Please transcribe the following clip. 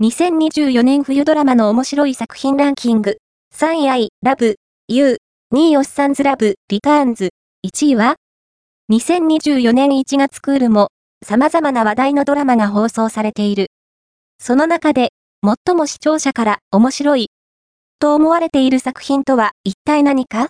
2024年冬ドラマの面白い作品ランキング。3位愛、ラブ、ユー。2位オッサンズラブ、リターンズ。1位は ?2024 年1月クールも、様々な話題のドラマが放送されている。その中で、最も視聴者から面白い、と思われている作品とは一体何か？